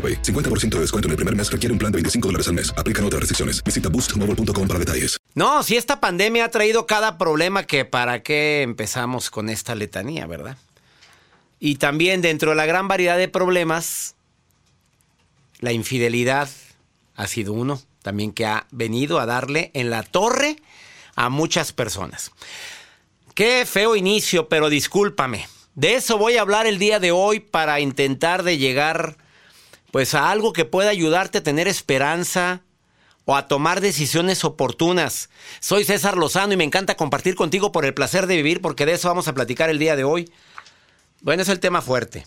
AroPay. 50% de descuento en el primer mes requiere un plan de 25 dólares al mes. Aplican otras restricciones. Visita boostmobile.com para detalles. No, si esta pandemia ha traído cada problema que para qué empezamos con esta letanía, ¿verdad? Y también dentro de la gran variedad de problemas, la infidelidad ha sido uno también que ha venido a darle en la torre a muchas personas. Qué feo inicio, pero discúlpame. De eso voy a hablar el día de hoy para intentar de llegar pues a algo que pueda ayudarte a tener esperanza o a tomar decisiones oportunas. Soy César Lozano y me encanta compartir contigo por el placer de vivir porque de eso vamos a platicar el día de hoy. Bueno, es el tema fuerte.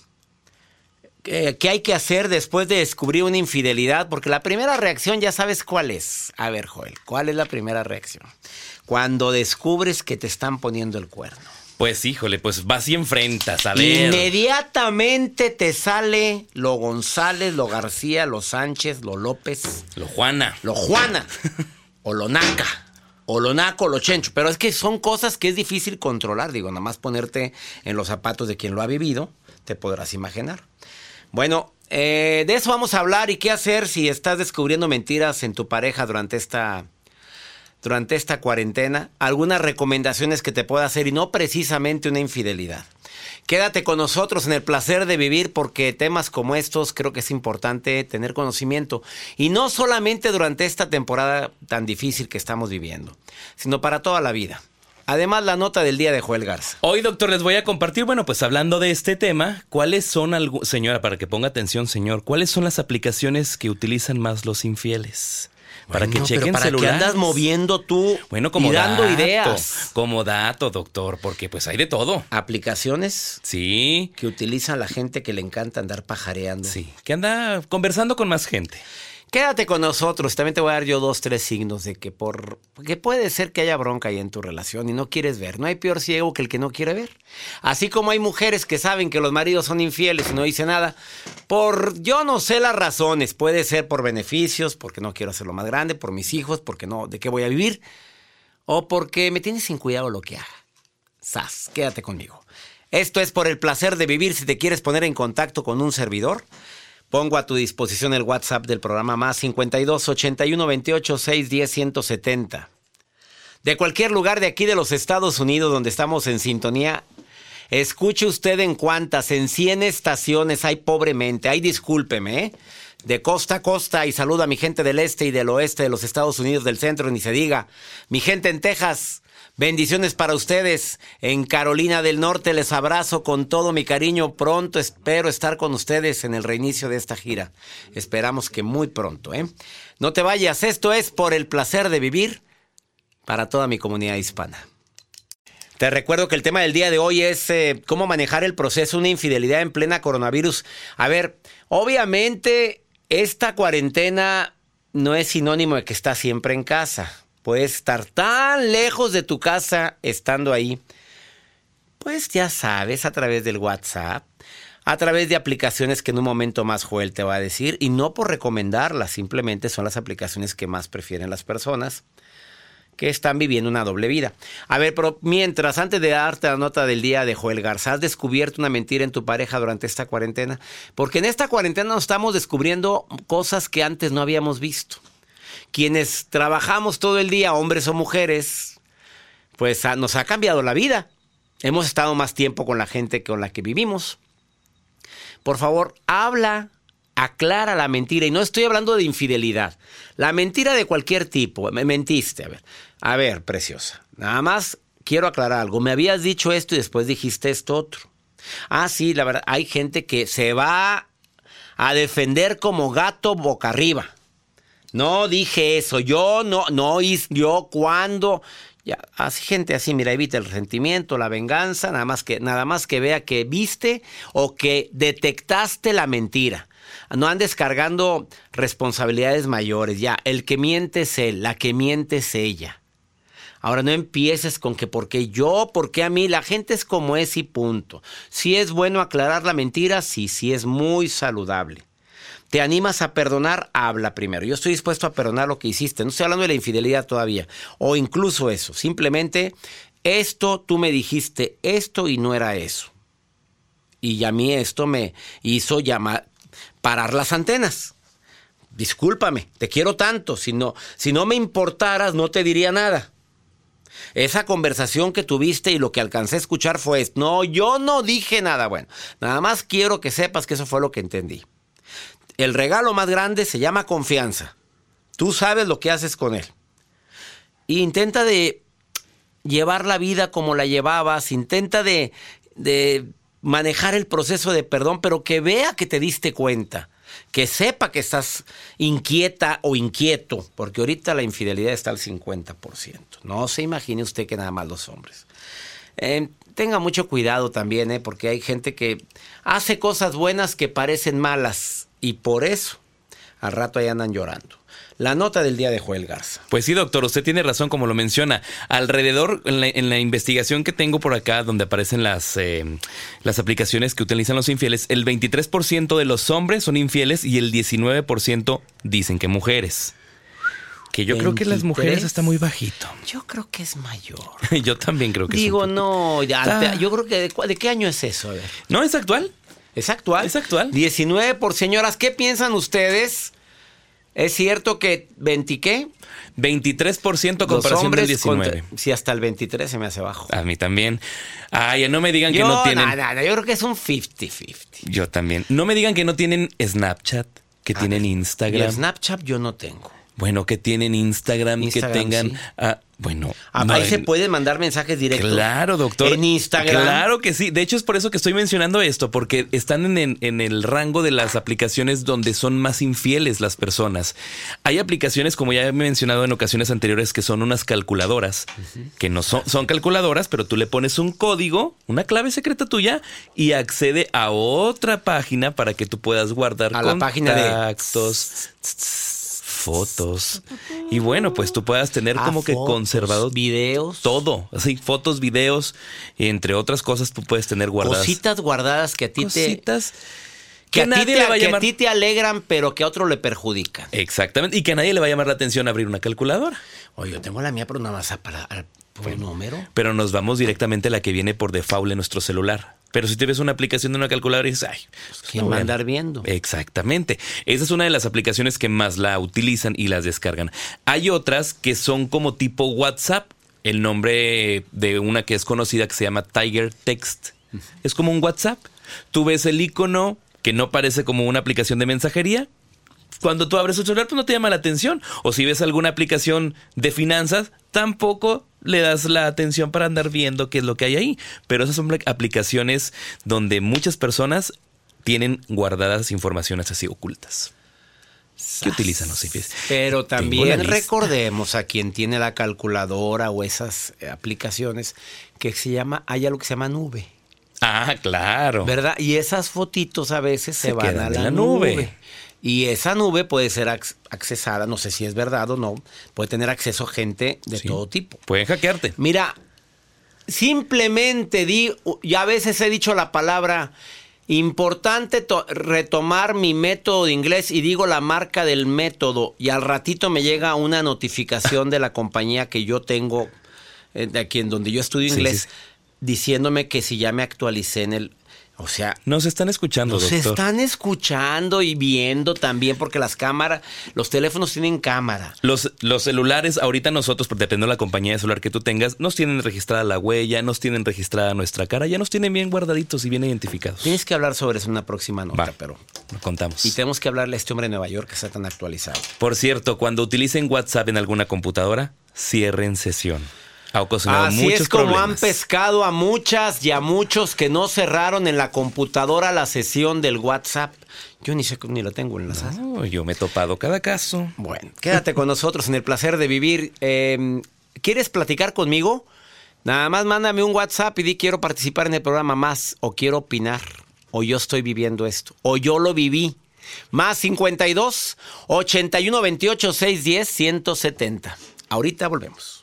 ¿Qué, hay que hacer después de descubrir una infidelidad? Porque la primera reacción ya sabes cuál es. A ver, Joel, ¿cuál es la primera reacción? Cuando descubres que te están poniendo el cuerno. Pues híjole, pues vas y enfrentas, a ver. Inmediatamente te sale lo González, lo García, lo Sánchez, lo López, Lo Juana. lo Juana, o lo Naca, o lo Naco, o lo Chencho. Pero es que son cosas que es difícil controlar. Digo, nada más ponerte en los zapatos de quien lo ha vivido, te podrás imaginar. Bueno, eh, de eso vamos a hablar y qué hacer si estás descubriendo mentiras en tu pareja durante esta durante esta cuarentena, algunas recomendaciones que te pueda hacer y no precisamente una infidelidad. Quédate con nosotros en el placer de vivir porque temas como estos creo que es importante tener conocimiento y no solamente durante esta temporada tan difícil que estamos viviendo, sino para toda la vida. Además, la nota del día de Joel Garza. Hoy, doctor, les voy a compartir, bueno, pues hablando de este tema, ¿cuáles son, señora, para que ponga atención, señor, cuáles son las aplicaciones que utilizan más los infieles? Para que Bueno, chequen ¿para celulares. andas moviendo tú Bueno, como y dando dato, ideas? Como dato, doctor, porque pues hay de todo. Aplicaciones Sí, que utiliza la gente que le encanta andar pajareando. sí. Que anda conversando con más gente. Quédate con nosotros. También te voy a dar yo dos, tres signos de que por que puede ser que haya bronca ahí en tu relación y no quieres ver. No hay peor ciego que el que no quiere ver. Así como hay mujeres que saben que los maridos son infieles y no dicen nada, por yo no sé las razones. Puede ser por beneficios, porque no quiero hacerlo más grande, por mis hijos, porque no, de qué voy a vivir, o porque me tiene sin cuidado lo que haga. Sas, quédate conmigo. Esto es por el placer de vivir. Si te quieres poner en contacto con un servidor, Pongo a tu disposición el WhatsApp del programa más 52 81 28 610 170. De cualquier lugar de aquí de los Estados Unidos donde estamos en sintonía, escuche usted en cuántas, en 100 estaciones hay pobremente, hay discúlpeme, ¿eh? de costa a costa y saludo a mi gente del este y del oeste de los Estados Unidos, del centro, ni se diga. Mi gente en Texas, bendiciones para ustedes. En Carolina del Norte les abrazo con todo mi cariño. Pronto espero estar con ustedes en el reinicio de esta gira. Esperamos que muy pronto, ¿eh? No te vayas, esto es por el placer de vivir para toda mi comunidad hispana. Te recuerdo que el tema del día de hoy es eh, cómo manejar el proceso de una infidelidad en plena coronavirus. A ver, obviamente esta cuarentena no es sinónimo de que estás siempre en casa. Puedes estar tan lejos de tu casa estando ahí. Pues ya sabes, a través del WhatsApp, a través de aplicaciones que en un momento más Joel te va a decir, y no por recomendarlas, simplemente son las aplicaciones que más prefieren las personas que están viviendo una doble vida. A ver, pero mientras, antes de darte la nota del día de Joel Garza, ¿has descubierto una mentira en tu pareja durante esta cuarentena? Porque en esta cuarentena nos estamos descubriendo cosas que antes no habíamos visto. Quienes trabajamos todo el día, hombres o mujeres, pues nos ha cambiado la vida. Hemos estado más tiempo con la gente con la que vivimos. Por favor, habla aclara la mentira. Y no estoy hablando de infidelidad. La mentira de cualquier tipo. Me mentiste. A ver, a ver, preciosa. Nada más quiero aclarar algo. Me habías dicho esto y después dijiste esto otro. Ah, sí, la verdad, hay gente que se va a defender como gato boca arriba. No dije eso, yo no, no, yo cuando. Ya, así gente así, mira, evita el resentimiento, la venganza, nada más que, nada más que vea que viste o que detectaste la mentira no andes cargando responsabilidades mayores. Ya, el que miente es él, la que miente es ella. Ahora no empieces con que porque yo, porque a mí, la gente es como es y punto. Si es bueno aclarar la mentira, sí, sí es muy saludable. ¿Te animas a perdonar? Habla primero. Yo estoy dispuesto a perdonar lo que hiciste. No estoy hablando de la infidelidad todavía. O incluso eso. Simplemente, esto tú me dijiste esto y no era eso. Y a mí esto me hizo llamar, parar las antenas. Discúlpame, te quiero tanto. Si no, si no me importaras, no te diría nada. Esa conversación que tuviste y lo que alcancé a escuchar fue, no, yo no dije nada. Bueno, nada más quiero que sepas que eso fue lo que entendí. El regalo más grande se llama confianza. Tú sabes lo que haces con él. intenta de llevar la vida como la llevabas, intenta de, de manejar el proceso de perdón, pero que vea que te diste cuenta, que sepa que estás inquieta o inquieto, porque ahorita la infidelidad está al 50%. No se imagine usted que nada más los hombres. Eh, tenga mucho cuidado también, eh, porque hay gente que hace cosas buenas que parecen malas y por eso al rato ahí andan llorando la nota del día de Joel Garza. Pues sí, doctor, usted tiene razón como lo menciona. Alrededor, en la, investigación que tengo por acá, donde aparecen las, eh, las aplicaciones que utilizan los infieles, el 23% de los hombres son infieles y el 19% dicen que mujeres. Que yo creo que las mujeres está muy bajito. Yo creo que es mayor. yo también creo que Digo, no, ya, yo creo que de, de, qué año es eso? A ver. No, es actual. Es actual. Es actual. 19 por señoras. ¿Qué piensan ustedes? ¿Es cierto que 20 qué? 23% comparación del 19. sí, hasta el 23 se me hace bajo. A mí también. Ay, no me digan que no tienen. Nada, yo creo que es un 50-50. Yo también. No me digan que no tienen Snapchat, que tienen Instagram. Snapchat yo no tengo. Bueno, que tienen Instagram, que tengan. Ah, bueno. Ah, ahí se pueden mandar mensajes directos. Claro, doctor. En Instagram. Claro que sí. De hecho, es por eso que estoy mencionando esto, porque están en, en, el rango de las aplicaciones donde son más infieles las personas. Hay aplicaciones, como ya he mencionado en ocasiones anteriores, que son unas calculadoras, que no son, son calculadoras, pero tú le pones un código, una clave secreta tuya, y accede a otra página para que tú puedas guardar a la página de fotos. Y bueno, pues tú puedas tener ah, como que conservados. Videos. Todo. Así, fotos, videos, entre otras cosas tú puedes tener guardadas. Cositas guardadas que a ti Cositas te... Que, a, ti te, a ti te alegran, pero que a otro le perjudican. Exactamente. Y que a nadie le va a llamar la atención abrir una calculadora. Oye, yo tengo la mía, pero nada más para, por número. Pero nos vamos directamente a la que viene por default en nuestro celular. Pero si tienes una aplicación de una calculadora y dices, ay, pues, ¿quién va a andar viendo? Exactamente. Esa es una de las aplicaciones que más la utilizan y las descargan. Hay otras que son como tipo WhatsApp. El nombre de una que es conocida que se llama Tiger Text. Es como un WhatsApp. Tú ves el icono que no parece como una aplicación de mensajería, cuando tú abres tu celular, pues no te llama la atención. O si ves alguna aplicación de finanzas, tampoco le das la atención para andar viendo qué es lo que hay ahí. Pero esas son aplicaciones donde muchas personas tienen guardadas informaciones así ocultas. ¿Qué utilizan los IFES? Pero también recordemos a quien tiene la calculadora o esas eh, aplicaciones que se llama, hay algo que se llama nube. Ah, claro. ¿Verdad? Y esas fotitos a veces se, van a la, nube. Y esa nube puede ser accesada, no sé si es verdad o no, puede tener acceso a gente de todo tipo. Pueden hackearte. Mira, simplemente di, ya a veces he dicho la palabra Importante retomar mi método de inglés y digo la marca del método y al ratito me llega una notificación de la compañía que yo tengo, eh, de aquí en donde yo estudio inglés, diciéndome que si ya me actualicé en el o sea, nos están escuchando, nos están escuchando y viendo también porque las cámaras, los teléfonos tienen cámara. Los, los celulares, ahorita nosotros, dependiendo de la compañía de celular que tú tengas, nos tienen registrada la huella, nos tienen registrada nuestra cara, ya nos tienen bien guardaditos y bien identificados. Tienes que hablar sobre eso en una próxima nota, pero lo contamos. Y tenemos que hablarle a este hombre de Nueva York que está tan actualizado. Por cierto, cuando utilicen WhatsApp en alguna computadora, cierren sesión. Así es como han pescado a muchas y a muchos que no cerraron en la computadora la sesión del WhatsApp. Yo ni sé ni lo tengo enlazado. No, yo me he topado cada caso. Bueno, quédate con nosotros en el placer de vivir. Em, ¿Quieres platicar conmigo? Nada más mándame un WhatsApp y di quiero participar en el programa más o quiero opinar o yo estoy viviendo esto o yo lo viví. Más 52 81 28 610 170. Ahorita volvemos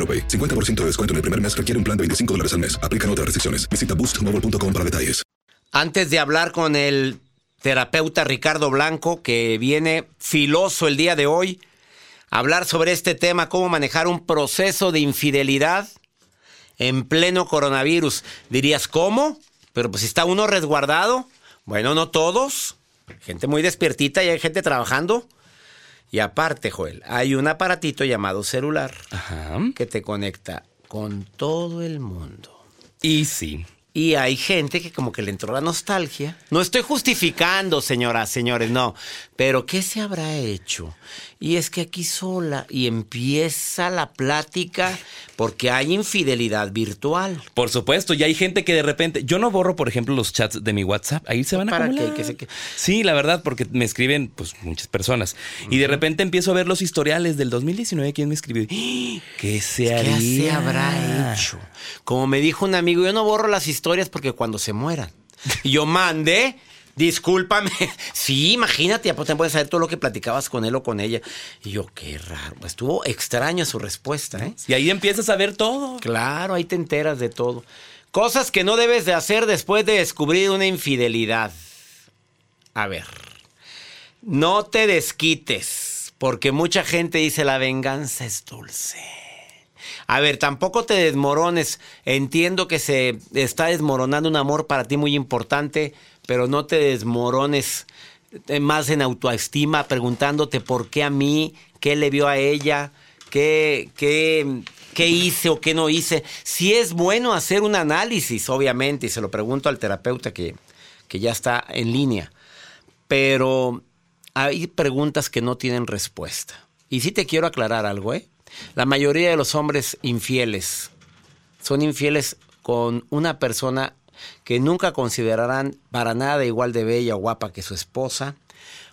50% de descuento en el primer mes requiere un plan de 25 dólares al mes. Aplican otras restricciones. Visita boostmobile.com para detalles. Antes de hablar con el terapeuta Ricardo Blanco, que viene filoso el día de hoy, hablar sobre este tema, cómo manejar un proceso de infidelidad en pleno coronavirus. Dirías, ¿cómo? Pero pues está uno resguardado. Bueno, no todos. Gente muy despiertita y hay gente trabajando. Y aparte, Joel, hay un aparatito llamado celular que te conecta con todo el mundo. Y sí. Y hay gente que como que le entró la nostalgia. No estoy justificando, señoras, señores, no. Pero ¿qué se habrá hecho? Y es que aquí sola y empieza la plática porque hay infidelidad virtual. Por supuesto, y hay gente que de repente, yo no borro, por ejemplo, los chats de mi WhatsApp, ahí se van a ¿Para acumular. qué? Sí, la verdad, porque me escriben pues muchas personas y de repente empiezo a ver los historiales del 2019 quién me escribió. ¿Qué se haría? ¿Qué se habrá hecho? Como me dijo un amigo, yo no borro las historias porque cuando se mueran. Yo mandé Discúlpame. Sí, imagínate, ya pues, te puedes saber todo lo que platicabas con él o con ella. Y yo, qué raro. Estuvo extraña su respuesta, ¿eh? Y ahí empiezas a ver todo. Claro, ahí te enteras de todo. Cosas que no debes de hacer después de descubrir una infidelidad. A ver. No te desquites, porque mucha gente dice la venganza es dulce. A ver, tampoco te desmorones. Entiendo que se está desmoronando un amor para ti muy importante, pero no te desmorones eh, más en autoestima preguntándote por qué a mí, qué le vio a ella, qué, qué, qué hice o qué no hice. Si es bueno hacer un análisis, obviamente, y se lo pregunto al terapeuta que, que ya está en línea, pero hay preguntas que no tienen respuesta. Y sí te quiero aclarar algo, ¿eh? La mayoría de los hombres infieles son infieles con una persona que nunca considerarán para nada igual de bella o guapa que su esposa,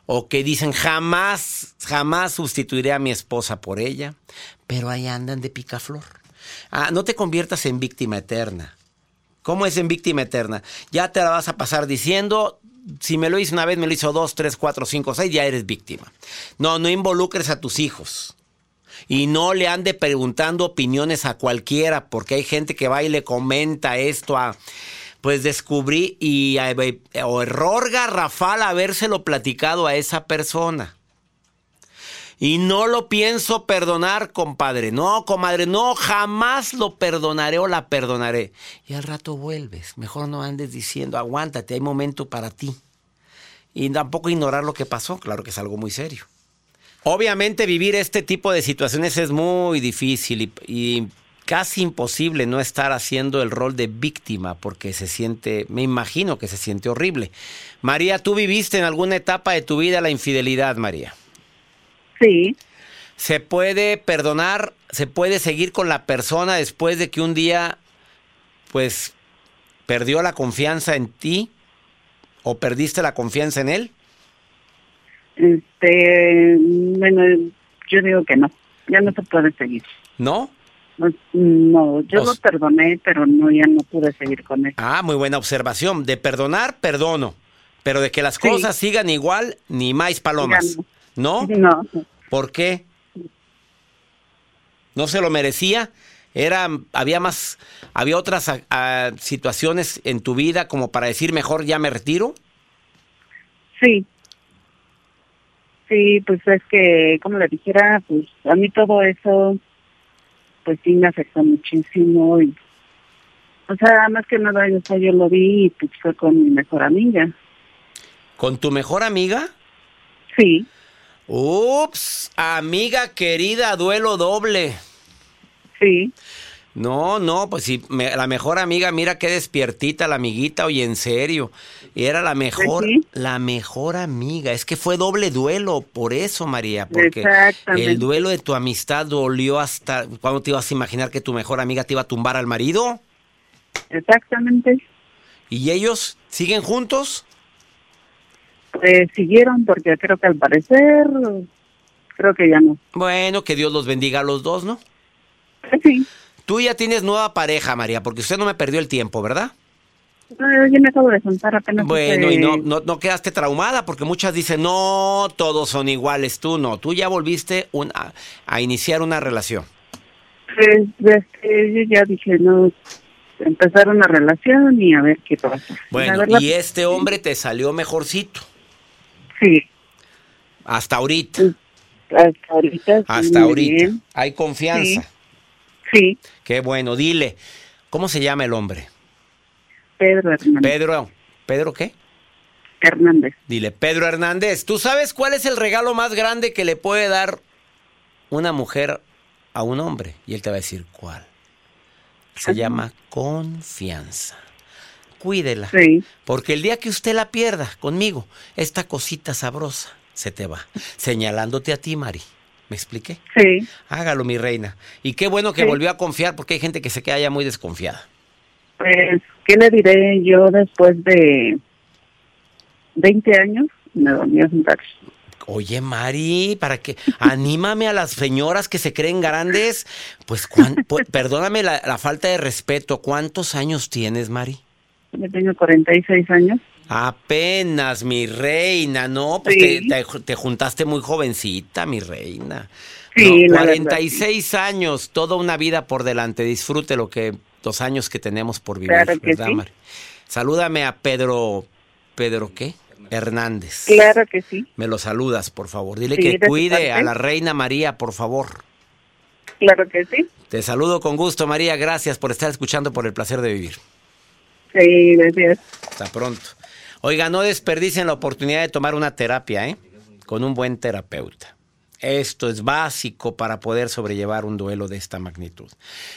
o que dicen jamás, jamás sustituiré a mi esposa por ella, pero ahí andan de picaflor. Ah, no te conviertas en víctima eterna. ¿Cómo es en víctima eterna? Ya te la vas a pasar diciendo, si me lo hizo una vez, me lo hizo dos, tres, cuatro, cinco, seis, ya eres víctima. No, no involucres a tus hijos. Y no le ande preguntando opiniones a cualquiera, porque hay gente que va y le comenta esto a... Pues descubrí y error garrafal habérselo platicado a esa persona. Y no lo pienso perdonar, compadre. No, comadre, no, jamás lo perdonaré o la perdonaré. Y al rato vuelves. Mejor no andes diciendo, aguántate, hay momento para ti. Y tampoco ignorar lo que pasó, claro que es algo muy serio. Obviamente vivir este tipo de situaciones es muy difícil y, casi imposible no estar haciendo el rol de víctima porque se siente, me imagino que se siente horrible. María, ¿tú viviste en alguna etapa de tu vida la infidelidad, María? Sí. ¿Se puede perdonar, se puede seguir con la persona después de que un día, pues, perdió la confianza en ti o perdiste la confianza en él? Este, bueno, yo digo que no, ya no se puede seguir. ¿No? Pues, no, yo lo perdoné, pero no, ya no pude seguir con él. Ah, muy buena observación. De perdonar, perdono. Pero de que las cosas sigan igual, ni más palomas. No. ¿No? ¿Por qué? ¿No se lo merecía? Era, había más, había otras situaciones en tu vida como para decir mejor ya me retiro. Sí, Sí, pues es que, como le dijera, pues a mí todo eso, pues sí me afectó muchísimo. Y, o sea, más que nada, yo, yo lo vi y pues fue con mi mejor amiga. ¿Con tu mejor amiga? Sí. Ups, amiga querida, duelo doble. Sí. No, no, pues sí, la mejor amiga, mira qué despiertita la amiguita, oye, en serio. Y era la mejor, la mejor amiga. Es que fue doble duelo, por eso, María, porque el duelo de tu amistad dolió hasta cuando te ibas a imaginar que tu mejor amiga te iba a tumbar al marido. Exactamente. ¿Y ellos siguen juntos? Pues siguieron porque creo que al parecer, creo que ya no. Bueno, que Dios los bendiga a los dos, ¿no? Sí. Tú ya tienes nueva pareja, María, porque usted no me perdió el tiempo, ¿verdad? No, yo me acabo de juntar apenas. Bueno, y no, no, quedaste traumada, porque muchas dicen, no, todos son iguales, tú no, tú ya volviste a, iniciar una relación. Pues yo ya dije, no, empezar una relación y a ver qué pasa. Bueno, y este hombre te salió mejorcito. Sí. Hasta ahorita. Hasta ahorita. Hasta ahorita. Hay confianza. Sí. Qué bueno. Dile, ¿cómo se llama el hombre? Pedro Hernández. Pedro, ¿Pedro qué? Hernández. Dile, Pedro Hernández, ¿tú sabes cuál es el regalo más grande que le puede dar una mujer a un hombre? Y él te va a decir, ¿cuál? Se llama confianza. Cuídela. Sí. Porque el día que usted la pierda conmigo, esta cosita sabrosa se te va. Señalándote a ti, Mari. ¿Me expliqué? Sí. Hágalo, mi reina. Y qué bueno que volvió a confiar, porque hay gente que se queda ya muy desconfiada. Pues, ¿qué le diré yo después de 20 años? Me dormí a sentar. Oye, Mari, para que anímame a las señoras que se creen grandes. Pues, perdóname la, falta de respeto. ¿Cuántos años tienes, Mari? Yo tengo 46 años. Apenas, mi reina, no, pues Sí. te, te- te juntaste muy jovencita, mi reina. Sí, No, la verdad, 46 años, toda una vida por delante. Disfrute lo que los años que tenemos por vivir, Claro que ¿verdad, sí. Mari? Salúdame a Pedro, ¿Pedro qué? Hernández. Claro que sí, Me lo saludas, por favor. Dile Sí, que cuide a la reina María, por favor. claro que sí. Te saludo con gusto, María. Gracias por estar escuchando por el placer de vivir. Sí, gracias. Hasta pronto. Oiga, no desperdicien la oportunidad de tomar una terapia, ¿eh? Con un buen terapeuta. Esto es básico para poder sobrellevar un duelo de esta magnitud.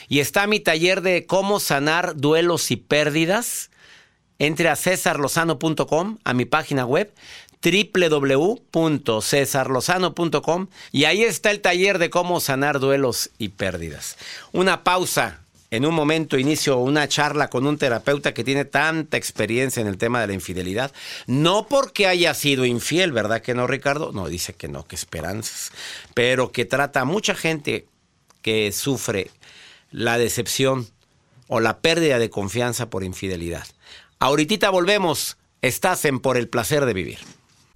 Y está mi taller de cómo sanar duelos y pérdidas. Entre a cesarlozano.com, a mi página web www.cesarlozano.com y ahí está el taller de cómo sanar duelos y pérdidas. Una pausa. En un momento inicio una charla con un terapeuta que tiene tanta experiencia en el tema de la infidelidad. No porque haya sido infiel, ¿verdad que no, Ricardo? No, dice que no, que esperanzas. Pero que trata a mucha gente que sufre la decepción o la pérdida de confianza por infidelidad. Ahorita volvemos. Estás en Por el placer de vivir.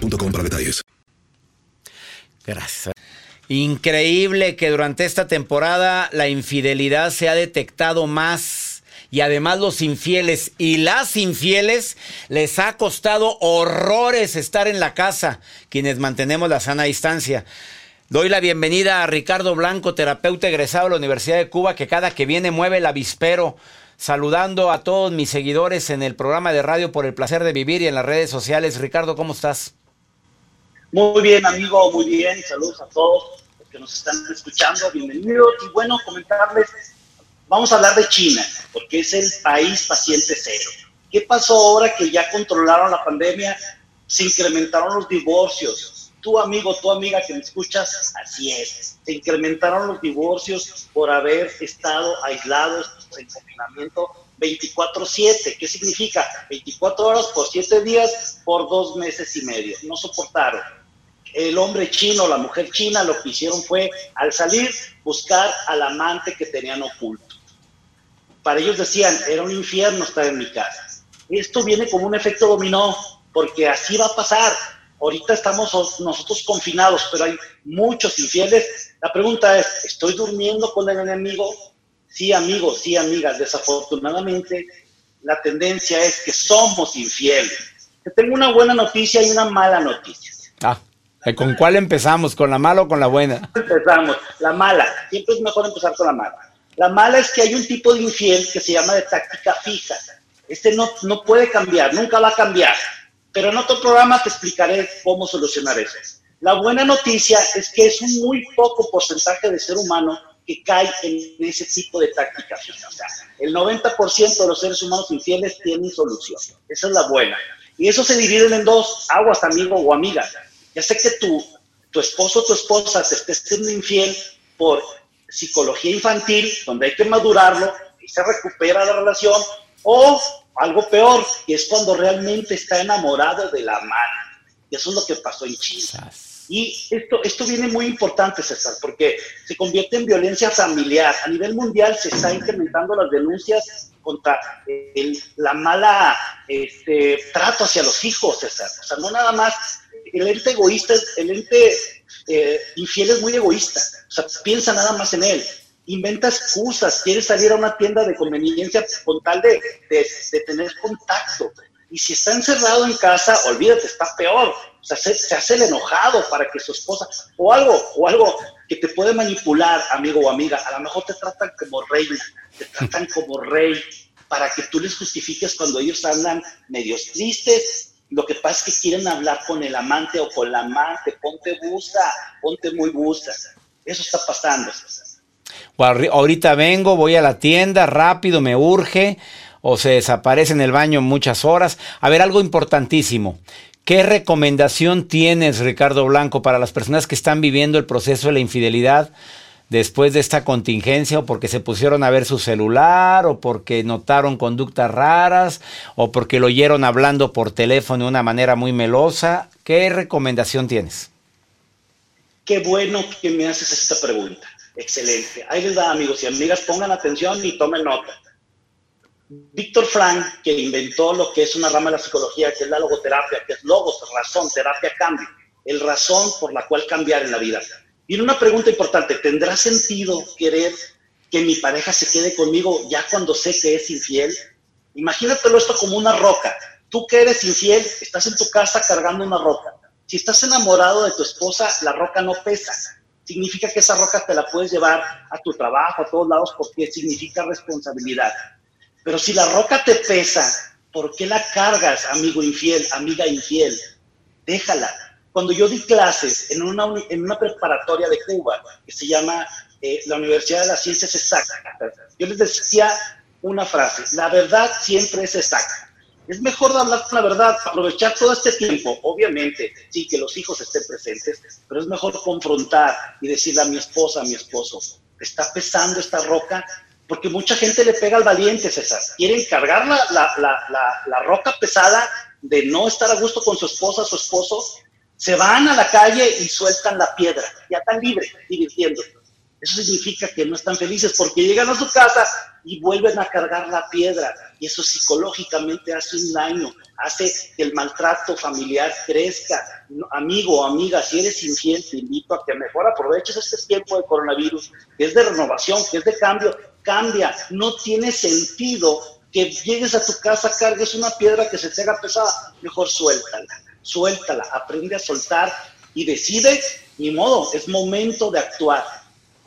para detalles. Gracias. Increíble que durante esta temporada la infidelidad se ha detectado más y además los infieles y las infieles les ha costado horrores estar en la casa, quienes mantenemos la sana distancia. Doy la bienvenida a Ricardo Blanco, terapeuta egresado de la Universidad de Cuba, que cada que viene mueve el avispero, saludando a todos mis seguidores en el programa de radio por el placer de vivir y en las redes sociales. Ricardo, ¿cómo estás? Muy bien, amigo, muy bien. Saludos a todos los que nos están escuchando. Bienvenidos. Y bueno, comentarles, vamos a hablar de China, porque es el país paciente cero. ¿Qué pasó ahora que ya controlaron la pandemia? Se incrementaron los divorcios. Tu amigo, tu amiga que me escuchas, así es. Se incrementaron los divorcios por haber estado aislados en confinamiento 24/7. ¿Qué significa? 24 horas por 7 días por dos meses y medio. No soportaron. El hombre chino, la mujer china, lo que hicieron fue, al salir, buscar al amante que tenían oculto. Para ellos decían, era un infierno estar en mi casa. Esto viene como un efecto dominó, porque así va a pasar. Ahorita estamos nosotros confinados, pero hay muchos infieles. La pregunta es, ¿estoy durmiendo con el enemigo? Sí, amigos, sí, amigas. Desafortunadamente, la tendencia es que somos infieles. Te tengo una buena noticia y una mala noticia. Ah, ¿con cuál empezamos? ¿Con la mala o con la buena? Empezamos. La mala. Siempre es mejor empezar con la mala. La mala es que hay un tipo de infiel que se llama de táctica fija. Este no, no puede cambiar, nunca va a cambiar. Pero en otro programa te explicaré cómo solucionar eso. La buena noticia es que es un muy poco porcentaje de ser humano que cae en ese tipo de tácticas. O sea, el 90% de los seres humanos infieles tienen solución. Esa es la buena. Y eso se divide en dos, aguas, amigo o amiga. Ya sé que tu, tu esposo o tu esposa te esté siendo infiel por psicología infantil, donde hay que madurarlo y se recupera la relación, o algo peor, que es cuando realmente está enamorado de la madre. Y eso es lo que pasó en China. Y esto, esto viene muy importante, César, porque se convierte en violencia familiar. A nivel mundial se está incrementando las denuncias contra el, la mala este, trato hacia los hijos, César. O sea, no nada más, el ente egoísta, el ente eh, infiel es muy egoísta. O sea, piensa nada más en él. Inventa excusas, quiere salir a una tienda de conveniencia con tal de, tener contacto. Y si está encerrado en casa, olvídate, está peor. O sea, se, se, hace el enojado para que su esposa, o algo, o algo que te puede manipular, amigo o amiga. A lo mejor te tratan como reina, te tratan como rey, para que tú les justifiques cuando ellos andan medios tristes. Lo que pasa es que quieren hablar con el amante o con la amante. Ponte busta, ponte muy busta. Eso está pasando. Ahorita vengo, voy a la tienda, rápido, me urge o se desaparece en el baño muchas horas. A ver, algo importantísimo. ¿Qué recomendación tienes, Ricardo Blanco, para las personas que están viviendo el proceso de la infidelidad después de esta contingencia o porque se pusieron a ver su celular o porque notaron conductas raras o porque lo oyeron hablando por teléfono de una manera muy melosa? ¿Qué recomendación tienes? Qué bueno que me haces esta pregunta. Excelente. Ahí les da, amigos y amigas, pongan atención y tomen nota. Víctor Frank, que inventó lo que es una rama de la psicología, que es la logoterapia, que es logos, razón, terapia, cambio, el razón por la cual cambiar en la vida. Y una pregunta importante, ¿tendrá sentido querer que mi pareja se quede conmigo ya cuando sé que es infiel? Imagínatelo esto como una roca. Tú que eres infiel, estás en tu casa cargando una roca. Si estás enamorado de tu esposa, la roca no pesa. Significa que esa roca te la puedes llevar a tu trabajo, a todos lados, porque significa responsabilidad. Pero si la roca te pesa, ¿por qué la cargas, amigo infiel, amiga infiel? Déjala. Cuando yo di clases en una, en una preparatoria de Cuba, que se llama eh, la Universidad de las Ciencias Exactas, yo les decía una frase, la verdad siempre es exacta. Es mejor hablar con la verdad, aprovechar todo este tiempo, obviamente, sí, que los hijos estén presentes, pero es mejor confrontar y decirle a mi esposa, a mi esposo, está pesando esta roca? Porque mucha gente le pega al valiente, César. Quieren cargar la, la, la, la, roca pesada de no estar a gusto con su esposa, su esposo, se van a la calle y sueltan la piedra, ya están libres, divirtiendo. Eso significa que no están felices porque llegan a su casa y vuelven a cargar la piedra. Y eso psicológicamente hace un daño, hace que el maltrato familiar crezca. Amigo o amiga, si eres infiel, te invito a que mejor aproveches este tiempo de coronavirus, que es de renovación, que es de cambio. Cambia, no tiene sentido que llegues a tu casa, cargues una piedra que se te haga pesada, mejor suéltala suéltala, aprende a soltar y decide, ni modo, es momento de actuar.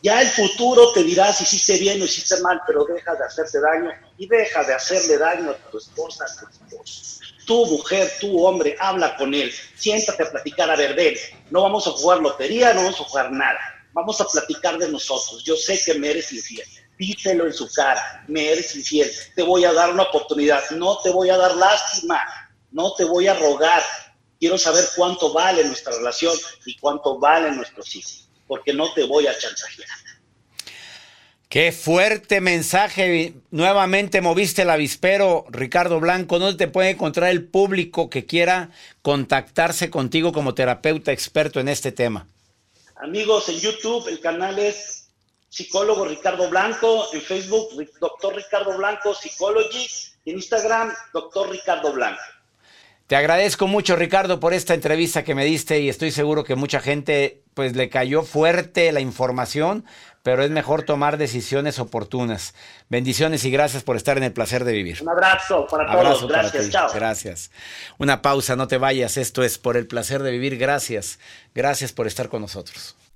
Ya el futuro te dirá si hiciste bien o hiciste mal, pero deja de hacerte daño y deja de hacerle daño a tu esposa, a tu esposo. Tu mujer, tu hombre, habla con él, siéntate a platicar, a ver, ven, no vamos a jugar lotería, no vamos a jugar nada, vamos a platicar de nosotros. Yo sé que me eres infiel, díselo en su cara, me eres infiel, te voy a dar una oportunidad, no te voy a dar lástima, no te voy a rogar, Quiero saber cuánto vale nuestra relación y cuánto valen nuestros hijos, porque no te voy a chantajear. Qué fuerte mensaje. Nuevamente moviste el avispero, Ricardo Blanco. ¿Dónde te puede encontrar el público que quiera contactarse contigo como terapeuta experto en este tema? Amigos, en YouTube el canal es Psicólogo Ricardo Blanco, en Facebook Doctor Ricardo Blanco Psychology, en Instagram Doctor Ricardo Blanco. Te agradezco mucho, Ricardo, por esta entrevista que me diste y estoy seguro que mucha gente pues le cayó fuerte la información, pero es mejor tomar decisiones oportunas. Bendiciones y gracias por estar en el placer de vivir. Un abrazo para todos. Gracias, chao. Gracias. Una pausa, no te vayas. Esto es por el placer de vivir. Gracias. Gracias por estar con nosotros.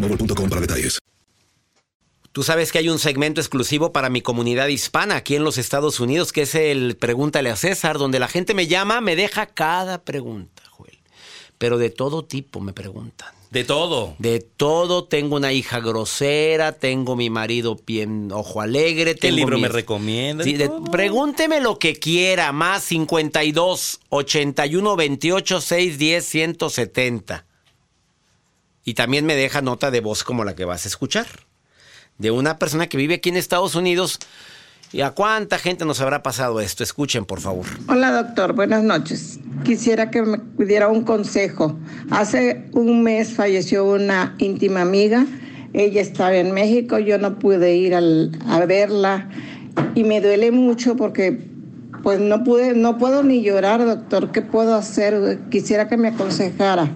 para detalles. Tú sabes que hay un segmento exclusivo para mi comunidad hispana aquí en los Estados Unidos, que es el Pregúntale a César, donde la gente me llama, me deja cada pregunta, Joel. Pero de todo tipo me preguntan. De todo. De todo. Tengo una hija grosera, tengo mi marido bien ojo alegre. ¿Qué libro me de- pregúnteme lo que quiera. Más 52 81 28 610 170. Y también me deja nota de voz como la que vas a escuchar. De una persona que vive aquí en Estados Unidos. ¿Y a cuánta gente nos habrá pasado esto? Escuchen, por favor. Hola doctor, buenas noches. Quisiera que me diera un consejo. Hace un mes falleció una íntima amiga. Ella estaba en México, yo no pude ir al- a verla y me duele mucho porque pues no pude, no puedo ni llorar, doctor. ¿Qué puedo hacer? Quisiera que me aconsejara.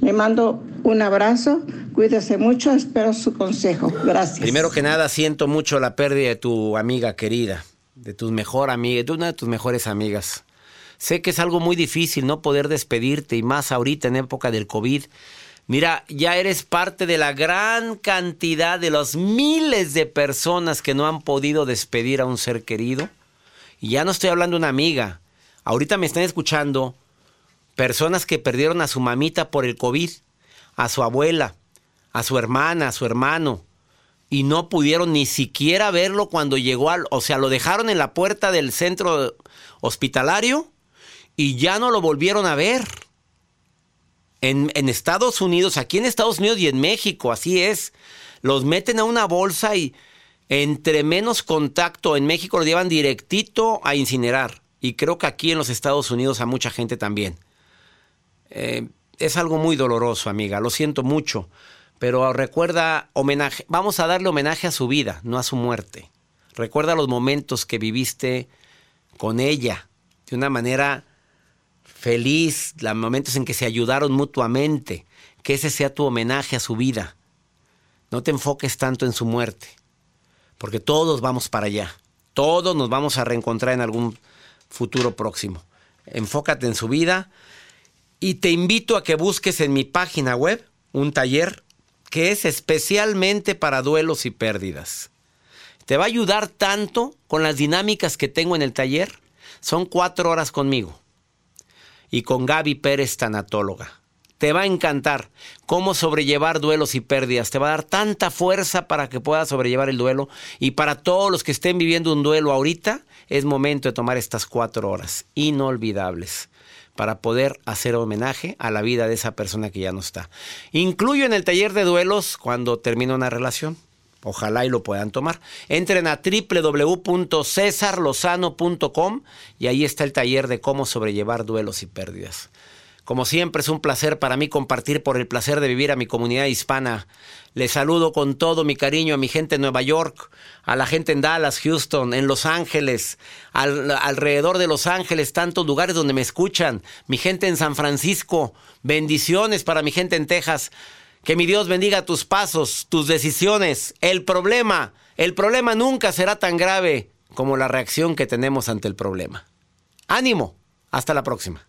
Le mando un abrazo, cuídese mucho, espero su consejo. Gracias. Primero que nada, siento mucho la pérdida de tu amiga querida, de tu mejor amiga, de una de tus mejores amigas. Sé que es algo muy difícil no poder despedirte y más ahorita en época del COVID. Mira, ya eres parte de la gran cantidad de los miles de personas que no han podido despedir a un ser querido. Y ya no estoy hablando de una amiga. Ahorita me están escuchando personas que perdieron a su mamita por el COVID, a su abuela, a su hermana, a su hermano, y no pudieron ni siquiera verlo cuando llegó al, o sea, lo dejaron en la puerta del centro hospitalario y ya no lo volvieron a ver. En, Estados Unidos, aquí en Estados Unidos y en México, así es. Los meten a una bolsa y entre menos contacto en México lo llevan directito a incinerar. Y creo que aquí en los Estados Unidos a mucha gente también. Eh, es algo muy doloroso, amiga. Lo siento mucho. Pero recuerda, homenaje, vamos a darle homenaje a su vida, no a su muerte. Recuerda los momentos que viviste con ella de una manera feliz, los momentos en que se ayudaron mutuamente. Que ese sea tu homenaje a su vida. No te enfoques tanto en su muerte, porque todos vamos para allá. Todos nos vamos a reencontrar en algún futuro próximo. Enfócate en su vida y te invito a que busques en mi página web un taller que es especialmente para duelos y pérdidas. Te va a ayudar tanto con las dinámicas que tengo en el taller. Son cuatro horas conmigo y con Gaby Pérez, tanatóloga. Te va a encantar cómo sobrellevar duelos y pérdidas. Te va a dar tanta fuerza para que puedas sobrellevar el duelo. Y para todos los que estén viviendo un duelo ahorita, es momento de tomar estas cuatro horas inolvidables. Para poder hacer homenaje a la vida de esa persona que ya no está. Incluyo en el taller de duelos cuando termina una relación. Ojalá y lo puedan tomar. Entren a www.cesarlozano.com y ahí está el taller de cómo sobrellevar duelos y pérdidas. Como siempre es un placer para mí compartir por el placer de vivir a mi comunidad hispana. Les saludo con todo mi cariño a mi gente en Nueva York, a la gente en Dallas, Houston, en Los Ángeles, alrededor de Los Ángeles, tantos lugares donde me escuchan, mi gente en San Francisco, bendiciones para mi gente en Texas. Que mi Dios bendiga tus pasos, tus decisiones. El problema, el problema nunca será tan grave como la reacción que tenemos ante el problema. Ánimo, hasta la próxima.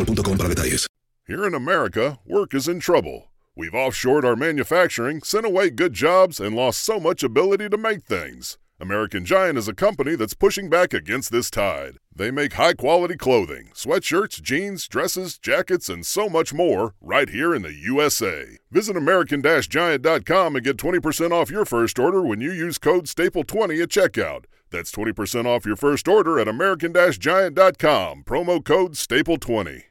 Here in America, work is in trouble. We've offshored our manufacturing, sent away good jobs, and lost so much ability to make things. American Giant is a company that's pushing back against this tide. They make high quality clothing, sweatshirts, jeans, dresses, jackets, and so much more right here in the USA. Visit American Giant.com and get 20% off your first order when you use code STAPLE20 at checkout. That's 20% off your first order at American-Giant.com. Promo code STAPLE20.